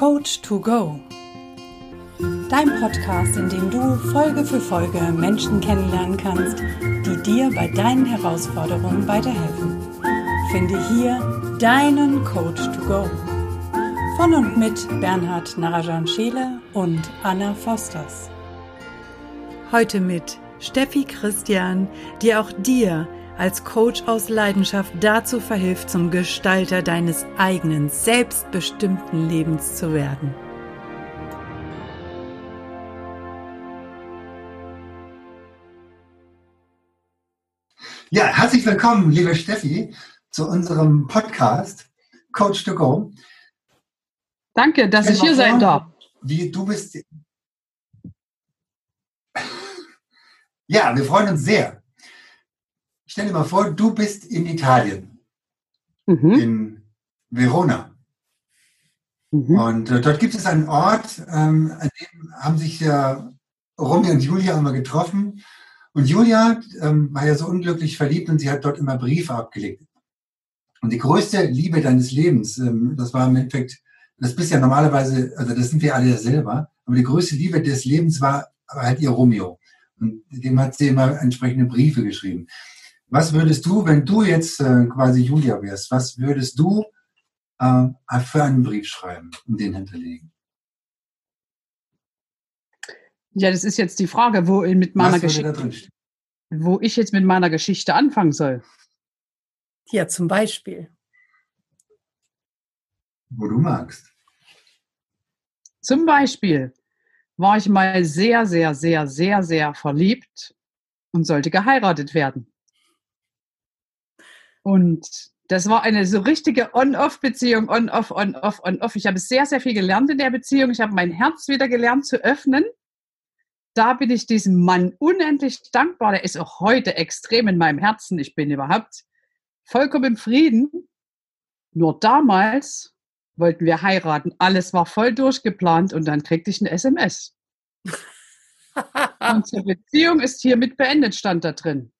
Coach to Go. Dein Podcast, in dem du Folge für Folge Menschen kennenlernen kannst, die dir bei deinen Herausforderungen weiterhelfen. Finde hier deinen Coach to Go. Von und mit Bernhard Narajan Scheele und Anna Fosters. Heute mit Steffi Christian, die auch dir als Coach aus Leidenschaft dazu verhilft, zum Gestalter deines eigenen, selbstbestimmten Lebens zu werden. Ja, herzlich willkommen, liebe Steffi, zu unserem Podcast Coach to Go. Danke, dass ich hier sein darf. Wie du bist. Ja, wir freuen uns sehr stell dir mal vor, du bist in Italien, mhm. in Verona. Mhm. Und äh, dort gibt es einen Ort, ähm, an dem haben sich ja Romy und Julia immer getroffen. Und Julia ähm, war ja so unglücklich verliebt und sie hat dort immer Briefe abgelegt. Und die größte Liebe deines Lebens, ähm, das war im Endeffekt, das bist ja normalerweise, also das sind wir alle selber, aber die größte Liebe des Lebens war halt ihr Romeo. Und dem hat sie immer entsprechende Briefe geschrieben. Was würdest du, wenn du jetzt äh, quasi Julia wärst, was würdest du äh, für einen Brief schreiben und den hinterlegen? Ja, das ist jetzt die Frage, wo mit meiner Geschichte, wo ich jetzt mit meiner Geschichte anfangen soll. Ja, zum Beispiel. Wo du magst. Zum Beispiel war ich mal sehr, sehr, sehr, sehr, sehr verliebt und sollte geheiratet werden. Und das war eine so richtige On-Off-Beziehung, On-Off, On-Off, On-Off. Ich habe sehr, sehr viel gelernt in der Beziehung. Ich habe mein Herz wieder gelernt zu öffnen. Da bin ich diesem Mann unendlich dankbar. Der ist auch heute extrem in meinem Herzen. Ich bin überhaupt vollkommen im Frieden. Nur damals wollten wir heiraten. Alles war voll durchgeplant und dann kriegte ich eine SMS. Unsere Beziehung ist hiermit beendet, stand da drin.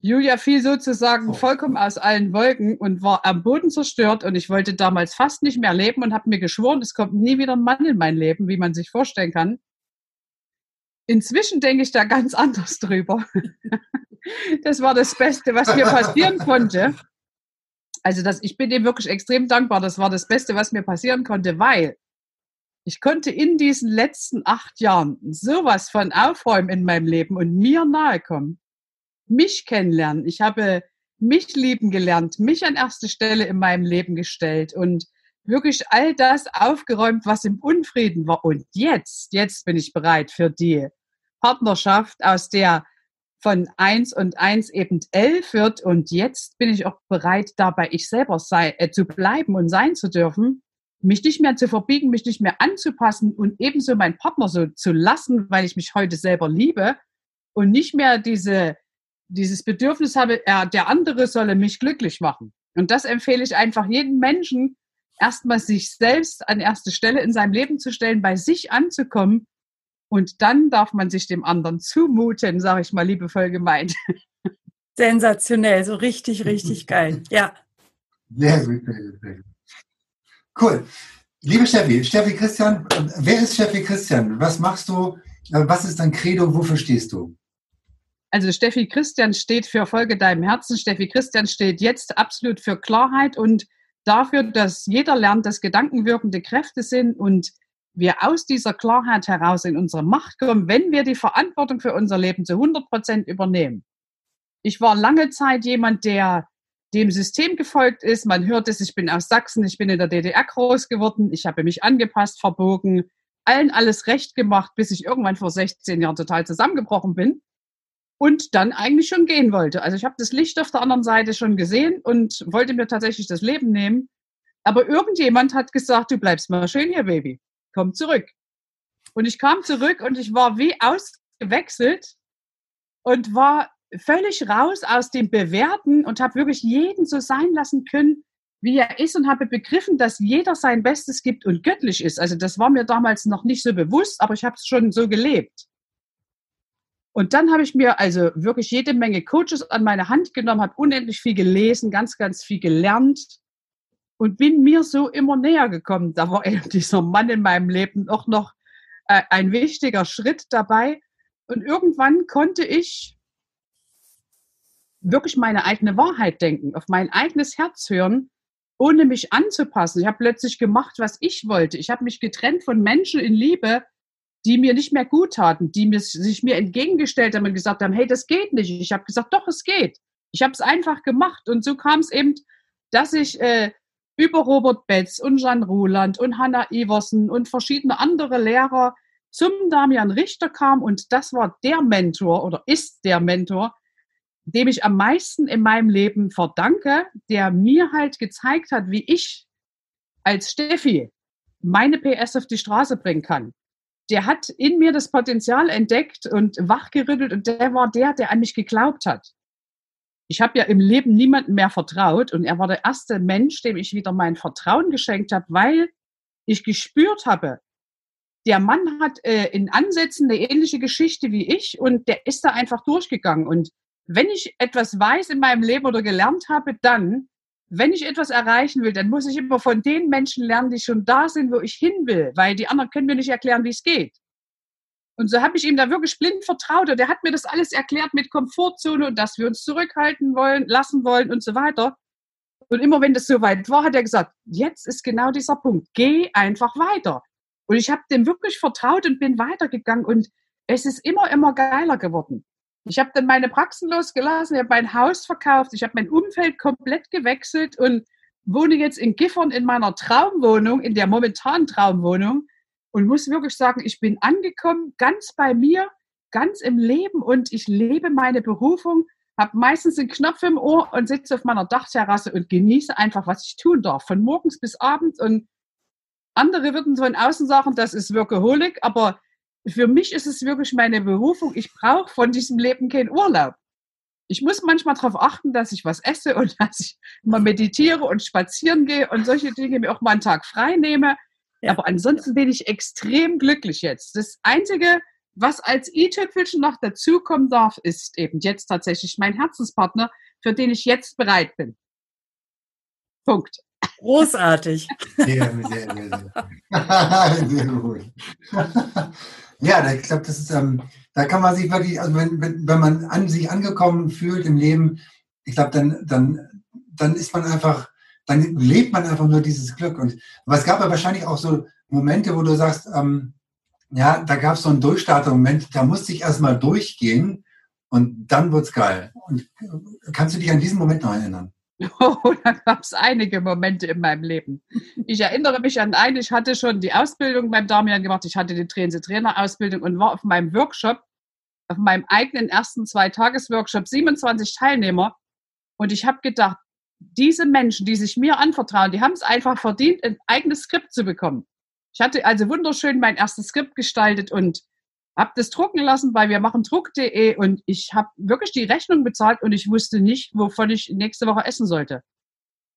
Julia fiel sozusagen oh. vollkommen aus allen Wolken und war am Boden zerstört und ich wollte damals fast nicht mehr leben und habe mir geschworen, es kommt nie wieder ein Mann in mein Leben, wie man sich vorstellen kann. Inzwischen denke ich da ganz anders drüber. das war das Beste, was mir passieren konnte. Also das, ich bin dem wirklich extrem dankbar. Das war das Beste, was mir passieren konnte, weil ich konnte in diesen letzten acht Jahren sowas von aufräumen in meinem Leben und mir nahe kommen mich kennenlernen. Ich habe mich lieben gelernt, mich an erste Stelle in meinem Leben gestellt und wirklich all das aufgeräumt, was im Unfrieden war. Und jetzt, jetzt bin ich bereit für die Partnerschaft, aus der von eins und eins eben elf wird. Und jetzt bin ich auch bereit, dabei ich selber sei, äh, zu bleiben und sein zu dürfen, mich nicht mehr zu verbiegen, mich nicht mehr anzupassen und ebenso meinen Partner so zu lassen, weil ich mich heute selber liebe und nicht mehr diese dieses Bedürfnis habe, er, der andere solle mich glücklich machen. Und das empfehle ich einfach jedem Menschen, erstmal sich selbst an erste Stelle in seinem Leben zu stellen, bei sich anzukommen. Und dann darf man sich dem anderen zumuten, sage ich mal liebevoll gemeint. Sensationell, so richtig, richtig geil. Ja. Sehr gut, sehr gut, sehr gut. Cool. Liebe Steffi, Steffi Christian, wer ist Steffi Christian? Was machst du? Was ist dein Credo? Wofür stehst du? Also Steffi Christian steht für Folge deinem Herzen. Steffi Christian steht jetzt absolut für Klarheit und dafür, dass jeder lernt, dass Gedanken wirkende Kräfte sind und wir aus dieser Klarheit heraus in unsere Macht kommen, wenn wir die Verantwortung für unser Leben zu 100 Prozent übernehmen. Ich war lange Zeit jemand, der dem System gefolgt ist. Man hört es, ich bin aus Sachsen, ich bin in der DDR groß geworden, ich habe mich angepasst, verbogen, allen alles recht gemacht, bis ich irgendwann vor 16 Jahren total zusammengebrochen bin und dann eigentlich schon gehen wollte. Also ich habe das Licht auf der anderen Seite schon gesehen und wollte mir tatsächlich das Leben nehmen. Aber irgendjemand hat gesagt, du bleibst mal schön hier, Baby. Komm zurück. Und ich kam zurück und ich war wie ausgewechselt und war völlig raus aus dem Bewerten und habe wirklich jeden so sein lassen können, wie er ist und habe begriffen, dass jeder sein Bestes gibt und göttlich ist. Also das war mir damals noch nicht so bewusst, aber ich habe es schon so gelebt. Und dann habe ich mir also wirklich jede Menge Coaches an meine Hand genommen, habe unendlich viel gelesen, ganz, ganz viel gelernt und bin mir so immer näher gekommen. Da war eben dieser Mann in meinem Leben auch noch äh, ein wichtiger Schritt dabei. Und irgendwann konnte ich wirklich meine eigene Wahrheit denken, auf mein eigenes Herz hören, ohne mich anzupassen. Ich habe plötzlich gemacht, was ich wollte. Ich habe mich getrennt von Menschen in Liebe, die mir nicht mehr gut taten, die mir, sich mir entgegengestellt haben und gesagt haben, hey, das geht nicht. Ich habe gesagt, doch, es geht. Ich habe es einfach gemacht. Und so kam es eben, dass ich äh, über Robert Betz und Jan Ruland und Hanna Iversen und verschiedene andere Lehrer zum Damian Richter kam. Und das war der Mentor oder ist der Mentor, dem ich am meisten in meinem Leben verdanke, der mir halt gezeigt hat, wie ich als Steffi meine PS auf die Straße bringen kann. Der hat in mir das Potenzial entdeckt und wachgerüttelt und der war der, der an mich geglaubt hat. Ich habe ja im Leben niemandem mehr vertraut und er war der erste Mensch, dem ich wieder mein Vertrauen geschenkt habe, weil ich gespürt habe, der Mann hat äh, in Ansätzen eine ähnliche Geschichte wie ich und der ist da einfach durchgegangen. Und wenn ich etwas weiß in meinem Leben oder gelernt habe, dann, wenn ich etwas erreichen will, dann muss ich immer von den Menschen lernen, die schon da sind, wo ich hin will, weil die anderen können mir nicht erklären, wie es geht. Und so habe ich ihm da wirklich blind vertraut und er hat mir das alles erklärt mit Komfortzone und dass wir uns zurückhalten wollen, lassen wollen und so weiter. Und immer wenn das soweit war, hat er gesagt, jetzt ist genau dieser Punkt, geh einfach weiter. Und ich habe dem wirklich vertraut und bin weitergegangen und es ist immer, immer geiler geworden. Ich habe dann meine Praxen losgelassen, ich habe mein Haus verkauft, ich habe mein Umfeld komplett gewechselt und wohne jetzt in Giffern in meiner Traumwohnung, in der momentanen Traumwohnung und muss wirklich sagen, ich bin angekommen, ganz bei mir, ganz im Leben und ich lebe meine Berufung, habe meistens einen Knopf im Ohr und sitze auf meiner Dachterrasse und genieße einfach, was ich tun darf, von morgens bis abends und andere würden von außen sagen, das ist Workaholic, aber für mich ist es wirklich meine Berufung. Ich brauche von diesem Leben keinen Urlaub. Ich muss manchmal darauf achten, dass ich was esse und dass ich mal meditiere und spazieren gehe und solche Dinge mir auch mal einen Tag frei nehme. Ja. Aber ansonsten bin ich extrem glücklich jetzt. Das Einzige, was als i-Tüpfelchen noch dazukommen darf, ist eben jetzt tatsächlich mein Herzenspartner, für den ich jetzt bereit bin. Punkt. Großartig. Sehr, sehr, sehr, sehr. sehr gut. Ja, ich glaube, das ist, ähm, da kann man sich wirklich, also wenn, wenn, wenn man an sich angekommen fühlt im Leben, ich glaube, dann, dann, dann ist man einfach, dann lebt man einfach nur dieses Glück. Und aber es gab ja wahrscheinlich auch so Momente, wo du sagst, ähm, ja, da gab es so einen Durchstarter-Moment, da musste ich erstmal durchgehen und dann wird's geil. Und äh, kannst du dich an diesen Moment noch erinnern? Oh, da gab es einige Momente in meinem Leben. Ich erinnere mich an einen, ich hatte schon die Ausbildung beim Damian gemacht, ich hatte die Trainer-Ausbildung und war auf meinem Workshop, auf meinem eigenen ersten Zwei-Tages-Workshop, 27 Teilnehmer. Und ich habe gedacht, diese Menschen, die sich mir anvertrauen, die haben es einfach verdient, ein eigenes Skript zu bekommen. Ich hatte also wunderschön mein erstes Skript gestaltet und habe das drucken lassen bei wir machen Druck.de und ich habe wirklich die Rechnung bezahlt und ich wusste nicht, wovon ich nächste Woche essen sollte.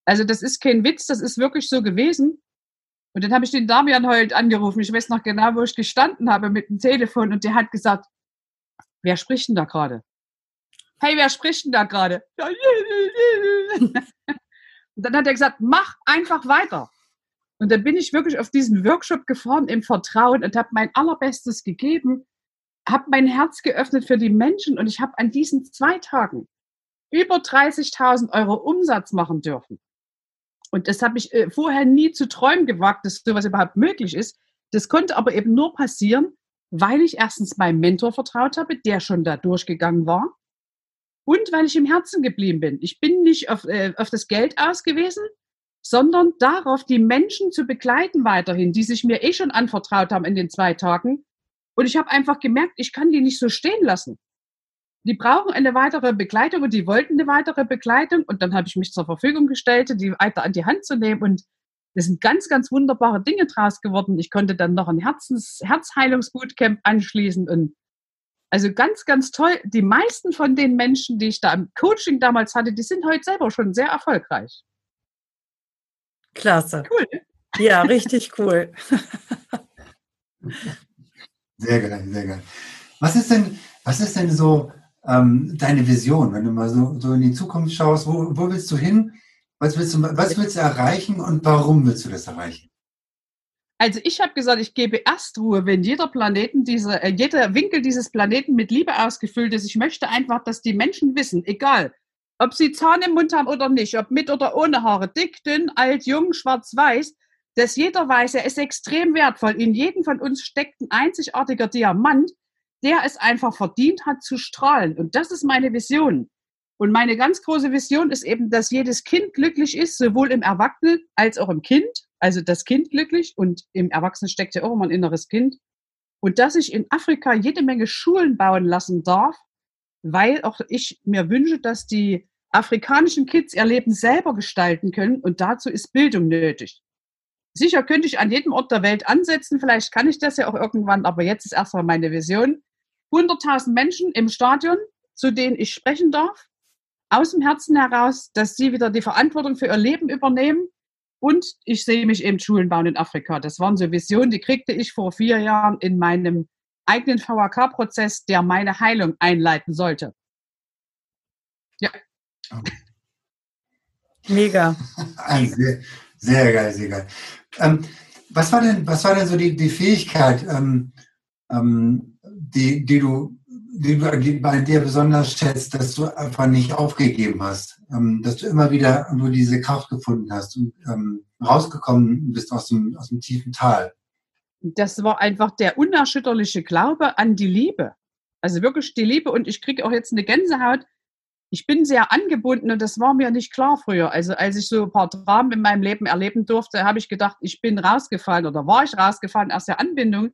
Also das ist kein Witz, das ist wirklich so gewesen. Und dann habe ich den Damian heute angerufen. Ich weiß noch genau, wo ich gestanden habe mit dem Telefon und der hat gesagt, wer spricht denn da gerade? Hey, wer spricht denn da gerade? und dann hat er gesagt, mach einfach weiter. Und dann bin ich wirklich auf diesen Workshop gefahren im Vertrauen und habe mein allerbestes gegeben, habe mein Herz geöffnet für die Menschen und ich habe an diesen zwei Tagen über 30.000 Euro Umsatz machen dürfen. Und das habe ich äh, vorher nie zu träumen gewagt, dass sowas überhaupt möglich ist. Das konnte aber eben nur passieren, weil ich erstens meinem Mentor vertraut habe, der schon da durchgegangen war. Und weil ich im Herzen geblieben bin. Ich bin nicht auf, äh, auf das Geld ausgewiesen, sondern darauf, die Menschen zu begleiten weiterhin, die sich mir eh schon anvertraut haben in den zwei Tagen. Und ich habe einfach gemerkt, ich kann die nicht so stehen lassen. Die brauchen eine weitere Begleitung und die wollten eine weitere Begleitung. Und dann habe ich mich zur Verfügung gestellt, die weiter an die Hand zu nehmen. Und es sind ganz, ganz wunderbare Dinge draus geworden. Ich konnte dann noch ein Herzens Herzheilungsbootcamp anschließen und also ganz, ganz toll. Die meisten von den Menschen, die ich da im Coaching damals hatte, die sind heute selber schon sehr erfolgreich. Klasse. Cool. Ja, richtig cool. sehr geil, sehr geil. Was ist denn, was ist denn so ähm, deine Vision, wenn du mal so, so in die Zukunft schaust? Wo, wo willst du hin? Was willst du, was willst du erreichen und warum willst du das erreichen? Also ich habe gesagt, ich gebe erst Ruhe, wenn jeder Planeten, diese, äh, jeder Winkel dieses Planeten mit Liebe ausgefüllt ist. Ich möchte einfach, dass die Menschen wissen, egal, ob sie Zahn im Mund haben oder nicht, ob mit oder ohne Haare, dick, dünn, alt, jung, schwarz, weiß, dass jeder weiß, er ist extrem wertvoll. In jedem von uns steckt ein einzigartiger Diamant, der es einfach verdient hat zu strahlen. Und das ist meine Vision. Und meine ganz große Vision ist eben, dass jedes Kind glücklich ist, sowohl im Erwachsenen als auch im Kind. Also das Kind glücklich und im Erwachsenen steckt ja auch immer ein inneres Kind. Und dass ich in Afrika jede Menge Schulen bauen lassen darf, weil auch ich mir wünsche, dass die afrikanischen Kids ihr Leben selber gestalten können und dazu ist Bildung nötig. Sicher könnte ich an jedem Ort der Welt ansetzen, vielleicht kann ich das ja auch irgendwann, aber jetzt ist erstmal meine Vision. 100.000 Menschen im Stadion, zu denen ich sprechen darf, aus dem Herzen heraus, dass sie wieder die Verantwortung für ihr Leben übernehmen. Und ich sehe mich eben Schulen bauen in Afrika. Das waren so Visionen, die kriegte ich vor vier Jahren in meinem eigenen VHK-Prozess, der meine Heilung einleiten sollte. Ja. Mega. Sehr, sehr geil, sehr geil. Ähm, was war denn, was war denn so die, die Fähigkeit, ähm, ähm, die, die du die du die bei dir besonders schätzt, dass du einfach nicht aufgegeben hast, ähm, dass du immer wieder nur diese Kraft gefunden hast und ähm, rausgekommen bist aus dem, aus dem tiefen Tal? Das war einfach der unerschütterliche Glaube an die Liebe. Also wirklich die Liebe und ich kriege auch jetzt eine Gänsehaut. Ich bin sehr angebunden und das war mir nicht klar früher. Also als ich so ein paar Dramen in meinem Leben erleben durfte, habe ich gedacht, ich bin rausgefallen oder war ich rausgefallen aus der Anbindung.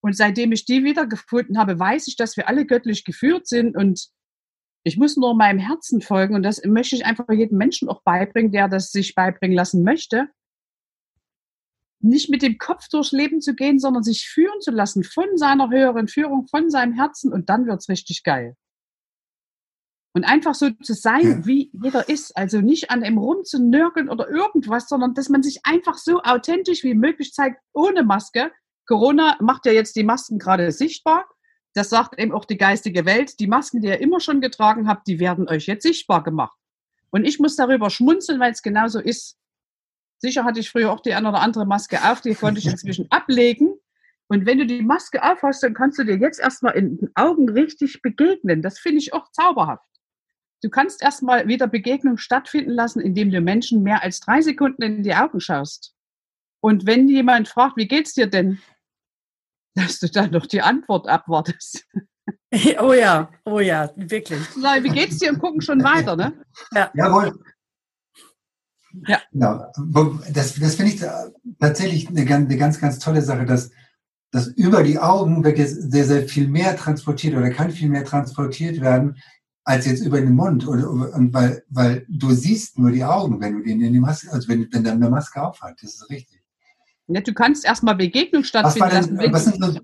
Und seitdem ich die wiedergefunden habe, weiß ich, dass wir alle göttlich geführt sind und ich muss nur meinem Herzen folgen und das möchte ich einfach jedem Menschen auch beibringen, der das sich beibringen lassen möchte. Nicht mit dem Kopf durchs Leben zu gehen, sondern sich führen zu lassen von seiner höheren Führung, von seinem Herzen und dann wird's richtig geil. Und einfach so zu sein, wie jeder ist. Also nicht an ihm rumzunörgeln oder irgendwas, sondern dass man sich einfach so authentisch wie möglich zeigt, ohne Maske Corona macht ja jetzt die Masken gerade sichtbar. Das sagt eben auch die geistige Welt. Die Masken, die ihr immer schon getragen habt, die werden euch jetzt sichtbar gemacht. Und ich muss darüber schmunzeln, weil es genauso ist. Sicher hatte ich früher auch die eine oder andere Maske auf, die konnte ich inzwischen ablegen. Und wenn du die Maske aufhast, dann kannst du dir jetzt erstmal in den Augen richtig begegnen. Das finde ich auch zauberhaft. Du kannst erstmal wieder Begegnung stattfinden lassen, indem du Menschen mehr als drei Sekunden in die Augen schaust. Und wenn jemand fragt, wie geht's dir denn? dass du dann noch die Antwort abwartest. Oh ja, oh ja, wirklich. Na, wie geht's dir und gucken schon weiter, ne? Ja. Jawohl. Ja. Genau. Das, das finde ich tatsächlich eine, eine ganz, ganz tolle Sache, dass, dass über die Augen wird jetzt sehr, sehr viel mehr transportiert oder kann viel mehr transportiert werden, als jetzt über den Mund. Und, und weil, weil du siehst nur die Augen, wenn du den in die Maske, also wenn, wenn dann eine Maske aufhat. Das ist richtig. Ja, du kannst erstmal Begegnung stattfinden lassen. Wenn, was sind?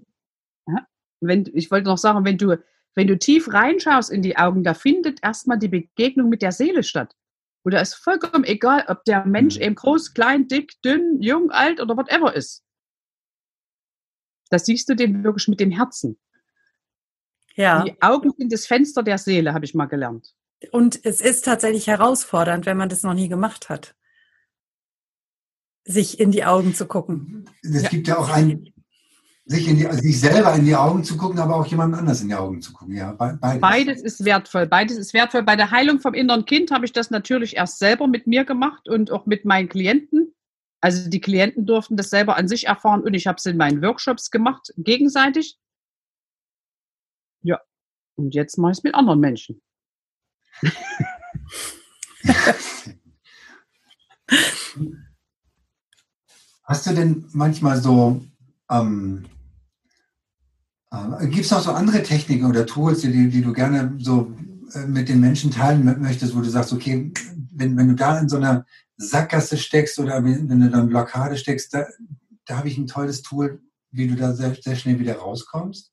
Ja, wenn, ich wollte noch sagen, wenn du, wenn du tief reinschaust in die Augen, da findet erstmal die Begegnung mit der Seele statt. Oder ist vollkommen egal, ob der Mensch mhm. eben groß, klein, dick, dünn, jung, alt oder whatever ist. Das siehst du den wirklich mit dem Herzen. Ja. Die Augen sind das Fenster der Seele, habe ich mal gelernt. Und es ist tatsächlich herausfordernd, wenn man das noch nie gemacht hat sich in die Augen zu gucken. Es gibt ja auch ein, sich, in die, also sich selber in die Augen zu gucken, aber auch jemand anders in die Augen zu gucken. Ja, beides. beides ist wertvoll. Beides ist wertvoll. Bei der Heilung vom inneren Kind habe ich das natürlich erst selber mit mir gemacht und auch mit meinen Klienten. Also die Klienten durften das selber an sich erfahren und ich habe es in meinen Workshops gemacht, gegenseitig. Und jetzt mache ich es mit anderen Menschen. Hast du denn manchmal so, ähm, äh, gibt es noch so andere Techniken oder Tools, die, die du gerne so äh, mit den Menschen teilen möchtest, wo du sagst, okay, wenn, wenn du da in so einer Sackgasse steckst oder wenn, wenn du dann Blockade steckst, da, da habe ich ein tolles Tool, wie du da sehr, sehr schnell wieder rauskommst?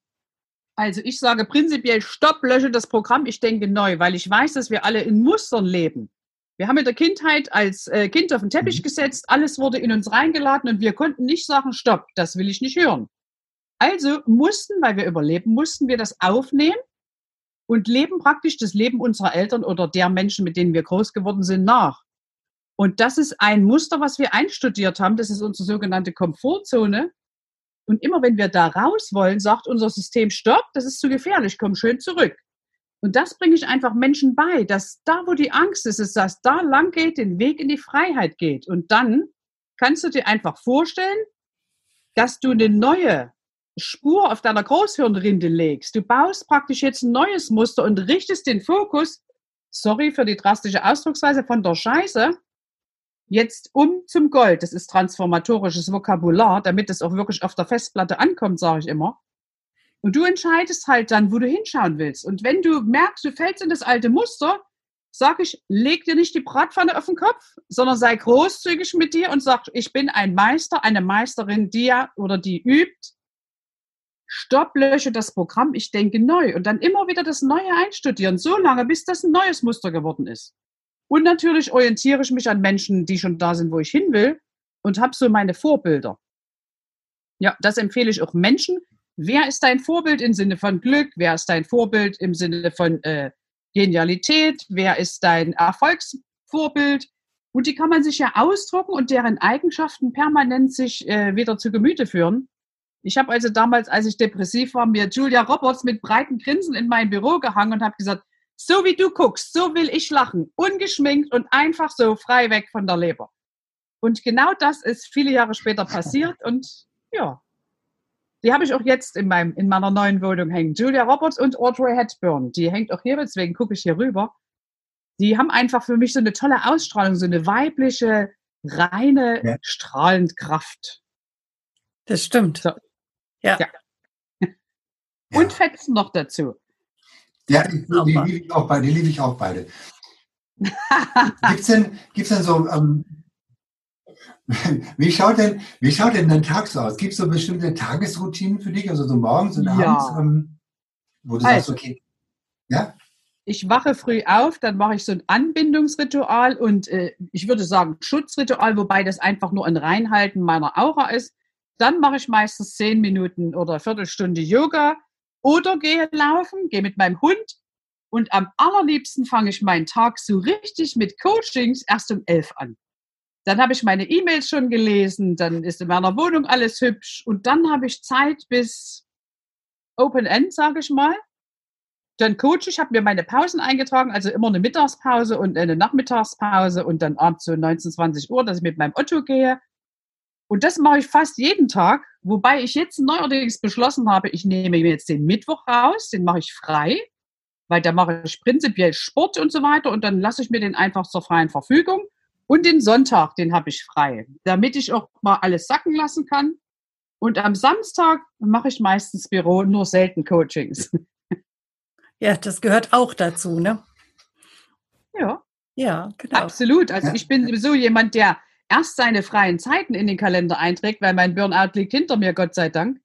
Also ich sage prinzipiell, stopp, lösche das Programm, ich denke neu, weil ich weiß, dass wir alle in Mustern leben. Wir haben in der Kindheit als äh, Kind auf den Teppich mhm. gesetzt, alles wurde in uns reingeladen und wir konnten nicht sagen, stopp, das will ich nicht hören. Also mussten, weil wir überleben mussten, wir das aufnehmen und leben praktisch das Leben unserer Eltern oder der Menschen, mit denen wir groß geworden sind, nach. Und das ist ein Muster, was wir einstudiert haben. Das ist unsere sogenannte Komfortzone. Und immer wenn wir da raus wollen, sagt unser System, stopp, das ist zu gefährlich, komm schön zurück. Und das bringe ich einfach Menschen bei, dass da, wo die Angst ist, ist, dass da lang geht, den Weg in die Freiheit geht. Und dann kannst du dir einfach vorstellen, dass du eine neue Spur auf deiner Großhirnrinde legst. Du baust praktisch jetzt ein neues Muster und richtest den Fokus, sorry für die drastische Ausdrucksweise, von der Scheiße jetzt um zum Gold. Das ist transformatorisches Vokabular, damit es auch wirklich auf der Festplatte ankommt, sage ich immer. Und du entscheidest halt dann, wo du hinschauen willst. Und wenn du merkst, du fällst in das alte Muster, sag ich, leg dir nicht die Bratpfanne auf den Kopf, sondern sei großzügig mit dir und sag, ich bin ein Meister, eine Meisterin, die ja oder die übt. Stopp, lösche das Programm, ich denke neu. Und dann immer wieder das Neue einstudieren, so lange, bis das ein neues Muster geworden ist. Und natürlich orientiere ich mich an Menschen, die schon da sind, wo ich hin will und habe so meine Vorbilder. Ja, das empfehle ich auch Menschen. Wer ist dein Vorbild im Sinne von Glück? Wer ist dein Vorbild im Sinne von äh, Genialität? Wer ist dein Erfolgsvorbild? Und die kann man sich ja ausdrucken und deren Eigenschaften permanent sich äh, wieder zu Gemüte führen. Ich habe also damals, als ich depressiv war, mir Julia Roberts mit breiten Grinsen in mein Büro gehangen und habe gesagt, so wie du guckst, so will ich lachen. Ungeschminkt und einfach so frei weg von der Leber. Und genau das ist viele Jahre später passiert und ja, die habe ich auch jetzt in, meinem, in meiner neuen Wohnung hängen. Julia Roberts und Audrey Hepburn, die hängt auch hier, deswegen gucke ich hier rüber. Die haben einfach für mich so eine tolle Ausstrahlung, so eine weibliche, reine, ja. strahlend Kraft. Das stimmt. So. Ja. ja. Und Fetzen noch dazu. Ja, die, die liebe ich auch beide. Die liebe ich auch beide. Gibt es denn, gibt's denn so, ähm, wie, schaut denn, wie schaut denn dein Tag so aus? Gibt es so bestimmte Tagesroutinen für dich, also so morgens und ja. abends, ähm, wo du also, sagst, okay, ja? Ich wache früh auf, dann mache ich so ein Anbindungsritual und äh, ich würde sagen Schutzritual, wobei das einfach nur ein Reinhalten meiner Aura ist. Dann mache ich meistens zehn Minuten oder Viertelstunde Yoga oder gehe laufen, gehe mit meinem Hund und am allerliebsten fange ich meinen Tag so richtig mit Coachings erst um elf an. Dann habe ich meine E-Mails schon gelesen, dann ist in meiner Wohnung alles hübsch und dann habe ich Zeit bis Open End, sage ich mal. Dann coach ich, habe mir meine Pausen eingetragen, also immer eine Mittagspause und eine Nachmittagspause und dann abends so 19, 20 Uhr, dass ich mit meinem Otto gehe. Und das mache ich fast jeden Tag, wobei ich jetzt neuerdings beschlossen habe, ich nehme mir jetzt den Mittwoch raus, den mache ich frei, weil da mache ich prinzipiell Sport und so weiter und dann lasse ich mir den einfach zur freien Verfügung. Und den Sonntag, den habe ich frei, damit ich auch mal alles sacken lassen kann. Und am Samstag mache ich meistens Büro, nur selten Coachings. Ja, das gehört auch dazu, ne? Ja. Ja, genau. Absolut. Also ich bin sowieso jemand, der erst seine freien Zeiten in den Kalender einträgt, weil mein Burnout liegt hinter mir, Gott sei Dank.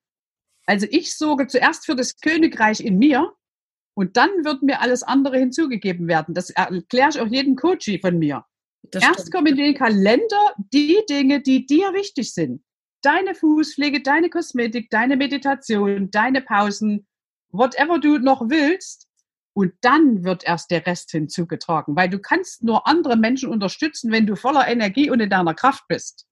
Also ich sorge zuerst für das Königreich in mir und dann wird mir alles andere hinzugegeben werden. Das erkläre ich auch jedem Coachie von mir. Das erst kommen in den Kalender die Dinge, die dir wichtig sind. Deine Fußpflege, deine Kosmetik, deine Meditation, deine Pausen, whatever du noch willst. Und dann wird erst der Rest hinzugetragen, weil du kannst nur andere Menschen unterstützen, wenn du voller Energie und in deiner Kraft bist.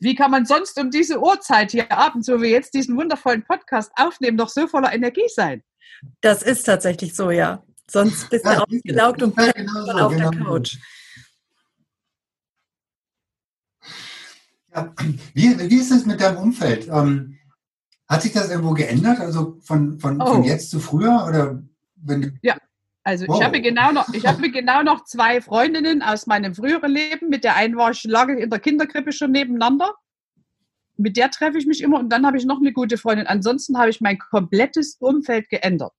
Wie kann man sonst um diese Uhrzeit hier abends, wo wir jetzt diesen wundervollen Podcast aufnehmen, noch so voller Energie sein? Das ist tatsächlich so, ja. Sonst bist ja, du ausgelaugt und ja, genau so, auf genau der Couch. Ja. Wie, wie ist es mit deinem Umfeld? Ähm, hat sich das irgendwo geändert? Also von, von, oh. von jetzt zu früher? Oder ja, also wow. ich habe genau noch, ich habe genau noch zwei Freundinnen aus meinem früheren Leben. Mit der einen war ich lange in der Kinderkrippe schon nebeneinander. Mit der treffe ich mich immer und dann habe ich noch eine gute Freundin. Ansonsten habe ich mein komplettes Umfeld geändert.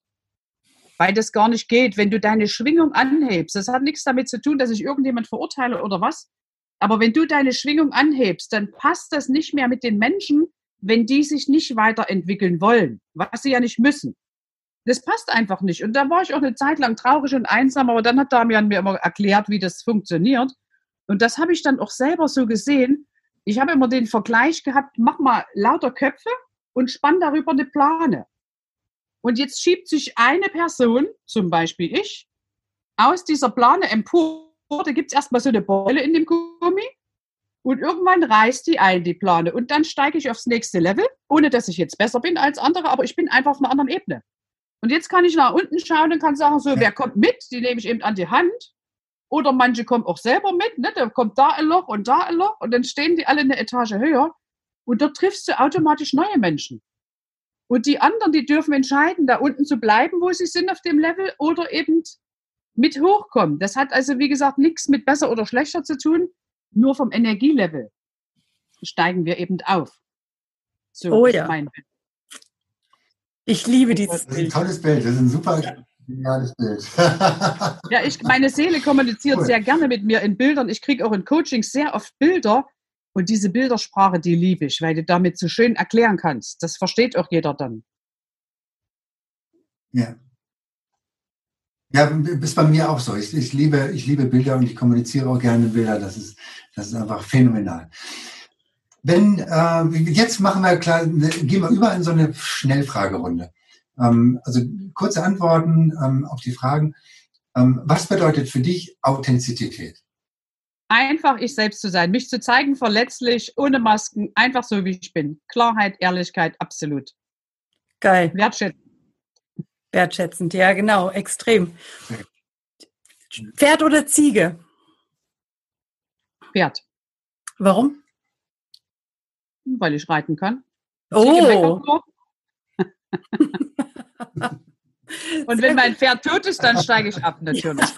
Weil das gar nicht geht. Wenn du deine Schwingung anhebst, das hat nichts damit zu tun, dass ich irgendjemand verurteile oder was. Aber wenn du deine Schwingung anhebst, dann passt das nicht mehr mit den Menschen, wenn die sich nicht weiterentwickeln wollen, was sie ja nicht müssen. Das passt einfach nicht. Und da war ich auch eine Zeit lang traurig und einsam, aber dann hat Damian mir immer erklärt, wie das funktioniert. Und das habe ich dann auch selber so gesehen. Ich habe immer den Vergleich gehabt, mach mal lauter Köpfe und spann darüber eine Plane. Und jetzt schiebt sich eine Person, zum Beispiel ich, aus dieser Plane empor da gibt es erstmal so eine Beule in dem Gummi und irgendwann reißt die ein, die Plane. Und dann steige ich aufs nächste Level, ohne dass ich jetzt besser bin als andere, aber ich bin einfach auf einer anderen Ebene. Und jetzt kann ich nach unten schauen und kann sagen, so, wer kommt mit? Die nehme ich eben an die Hand. Oder manche kommen auch selber mit, ne? da kommt da ein Loch und da ein Loch und dann stehen die alle eine Etage höher und dort triffst du automatisch neue Menschen. Und die anderen, die dürfen entscheiden, da unten zu bleiben, wo sie sind auf dem Level oder eben mit hochkommen. Das hat also, wie gesagt, nichts mit besser oder schlechter zu tun, nur vom Energielevel steigen wir eben auf. So oh ja. Mein Bild. Ich liebe dieses Bild. Das ist ein tolles Bild, das ist ein super geniales Bild. ja, ich, meine Seele kommuniziert cool. sehr gerne mit mir in Bildern. Ich kriege auch in Coachings sehr oft Bilder, und diese Bildersprache, die liebe ich, weil du damit so schön erklären kannst. Das versteht auch jeder dann. Ja. Ja, ist bei mir auch so. Ich, ich, liebe, ich liebe Bilder und ich kommuniziere auch gerne Bilder. Das ist, das ist einfach phänomenal. Wenn, äh, jetzt machen wir klar, gehen wir über in so eine Schnellfragerunde. Ähm, also kurze Antworten ähm, auf die Fragen. Ähm, was bedeutet für dich Authentizität? einfach ich selbst zu sein, mich zu zeigen, verletzlich, ohne Masken, einfach so wie ich bin. Klarheit, Ehrlichkeit, absolut. Geil. Wertschätzend. Wertschätzend, ja, genau, extrem. Pferd oder Ziege? Pferd. Warum? Weil ich reiten kann. Oh. Und wenn mein Pferd tot ist, dann steige ich ab, natürlich.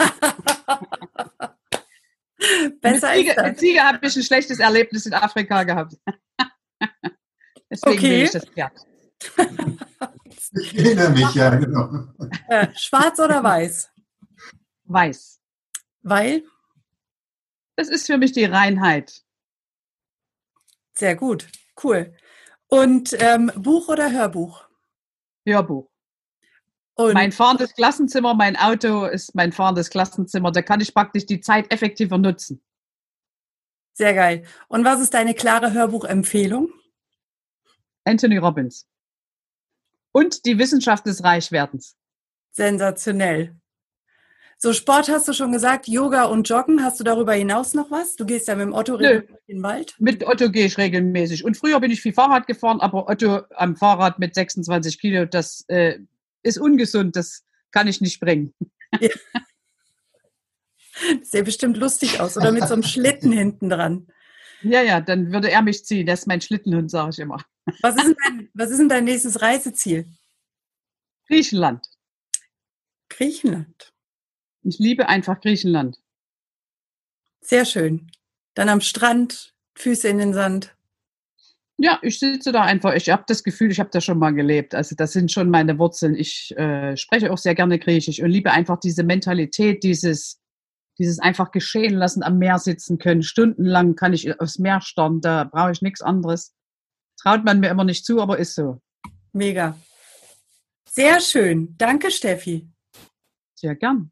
Besser mit Ziege, mit Ziege habe ich ein schlechtes Erlebnis in Afrika gehabt. Deswegen okay. will ich das Pferd. Ich erinnere mich, ja, genau. Äh, schwarz oder weiß? Weiß. Weil? Das ist für mich die Reinheit. Sehr gut, cool. Und ähm, Buch oder Hörbuch? Hörbuch. Und mein fahrendes Klassenzimmer, mein Auto ist mein fahrendes Klassenzimmer. Da kann ich praktisch die Zeit effektiver nutzen. Sehr geil. Und was ist deine klare Hörbuchempfehlung? Anthony Robbins. Und die Wissenschaft des Reichwerdens. Sensationell. So, Sport hast du schon gesagt, Yoga und Joggen. Hast du darüber hinaus noch was? Du gehst ja mit dem Otto regelmäßig in den Wald? Mit Otto gehe ich regelmäßig. Und früher bin ich viel Fahrrad gefahren, aber Otto am Fahrrad mit 26 Kilo, das äh, ist ungesund, das kann ich nicht bringen. Ja. Das sähe bestimmt lustig aus oder mit so einem Schlitten hinten dran. Ja, ja, dann würde er mich ziehen. Das ist mein Schlittenhund, sage ich immer. Was ist, dein, was ist denn dein nächstes Reiseziel? Griechenland. Griechenland. Ich liebe einfach Griechenland. Sehr schön. Dann am Strand, Füße in den Sand. Ja, ich sitze da einfach. Ich habe das Gefühl, ich habe da schon mal gelebt. Also das sind schon meine Wurzeln. Ich äh, spreche auch sehr gerne Griechisch und liebe einfach diese Mentalität, dieses, dieses einfach geschehen lassen, am Meer sitzen können. Stundenlang kann ich aufs Meer starren, da brauche ich nichts anderes. Traut man mir immer nicht zu, aber ist so. Mega. Sehr schön. Danke, Steffi. Sehr gern.